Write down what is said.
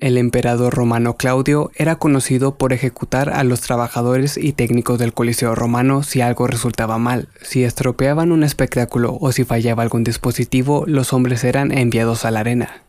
El emperador romano Claudio era conocido por ejecutar a los trabajadores y técnicos del Coliseo romano si algo resultaba mal. Si estropeaban un espectáculo o si fallaba algún dispositivo, los hombres eran enviados a la arena.